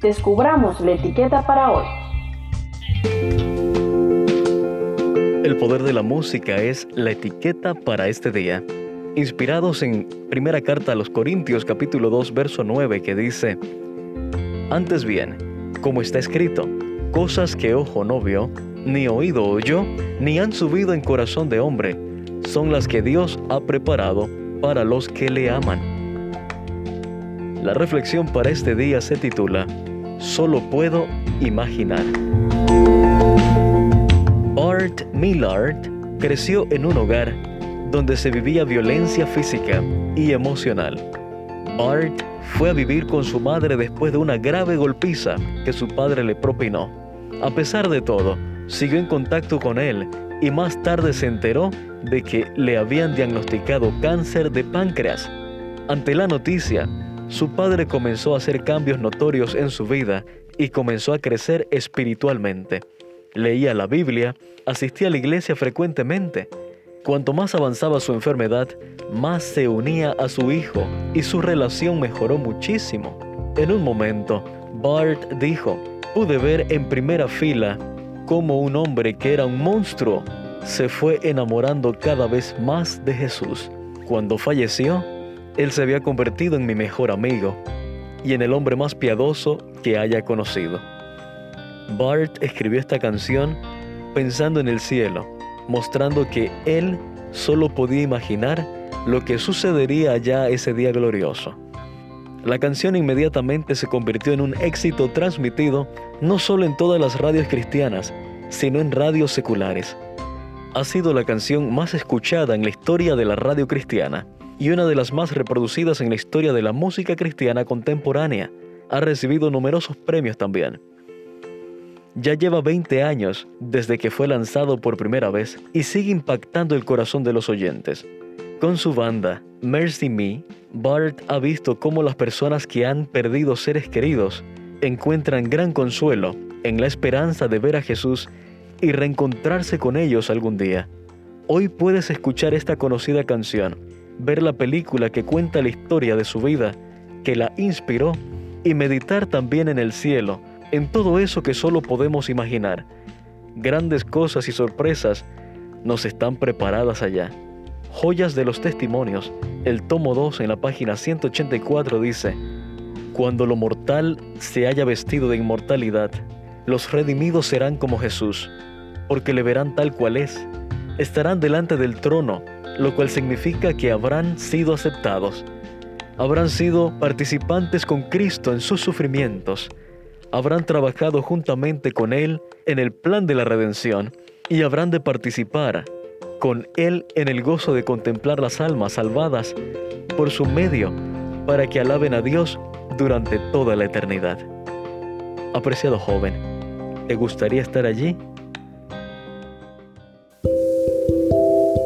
descubramos la etiqueta para hoy. El poder de la música es la etiqueta para este día. Inspirados en Primera Carta a los Corintios capítulo 2 verso 9 que dice, Antes bien, como está escrito, cosas que ojo no vio, ni oído oyó, ni han subido en corazón de hombre, son las que Dios ha preparado para los que le aman. La reflexión para este día se titula, Solo puedo imaginar. Art Millard creció en un hogar donde se vivía violencia física y emocional. Art fue a vivir con su madre después de una grave golpiza que su padre le propinó. A pesar de todo, siguió en contacto con él y más tarde se enteró de que le habían diagnosticado cáncer de páncreas. Ante la noticia, su padre comenzó a hacer cambios notorios en su vida y comenzó a crecer espiritualmente. Leía la Biblia, asistía a la iglesia frecuentemente. Cuanto más avanzaba su enfermedad, más se unía a su hijo y su relación mejoró muchísimo. En un momento, Bart dijo, pude ver en primera fila cómo un hombre que era un monstruo se fue enamorando cada vez más de Jesús. Cuando falleció, él se había convertido en mi mejor amigo y en el hombre más piadoso que haya conocido. Bart escribió esta canción pensando en el cielo, mostrando que él solo podía imaginar lo que sucedería allá ese día glorioso. La canción inmediatamente se convirtió en un éxito transmitido no solo en todas las radios cristianas, sino en radios seculares. Ha sido la canción más escuchada en la historia de la radio cristiana y una de las más reproducidas en la historia de la música cristiana contemporánea. Ha recibido numerosos premios también. Ya lleva 20 años desde que fue lanzado por primera vez y sigue impactando el corazón de los oyentes. Con su banda, Mercy Me, Bart ha visto cómo las personas que han perdido seres queridos encuentran gran consuelo en la esperanza de ver a Jesús y reencontrarse con ellos algún día. Hoy puedes escuchar esta conocida canción, ver la película que cuenta la historia de su vida, que la inspiró, y meditar también en el cielo, en todo eso que solo podemos imaginar. Grandes cosas y sorpresas nos están preparadas allá. Joyas de los Testimonios, el tomo 2 en la página 184 dice, Cuando lo mortal se haya vestido de inmortalidad, los redimidos serán como Jesús, porque le verán tal cual es. Estarán delante del trono, lo cual significa que habrán sido aceptados. Habrán sido participantes con Cristo en sus sufrimientos. Habrán trabajado juntamente con Él en el plan de la redención y habrán de participar con Él en el gozo de contemplar las almas salvadas por su medio para que alaben a Dios durante toda la eternidad. Apreciado joven, ¿te gustaría estar allí?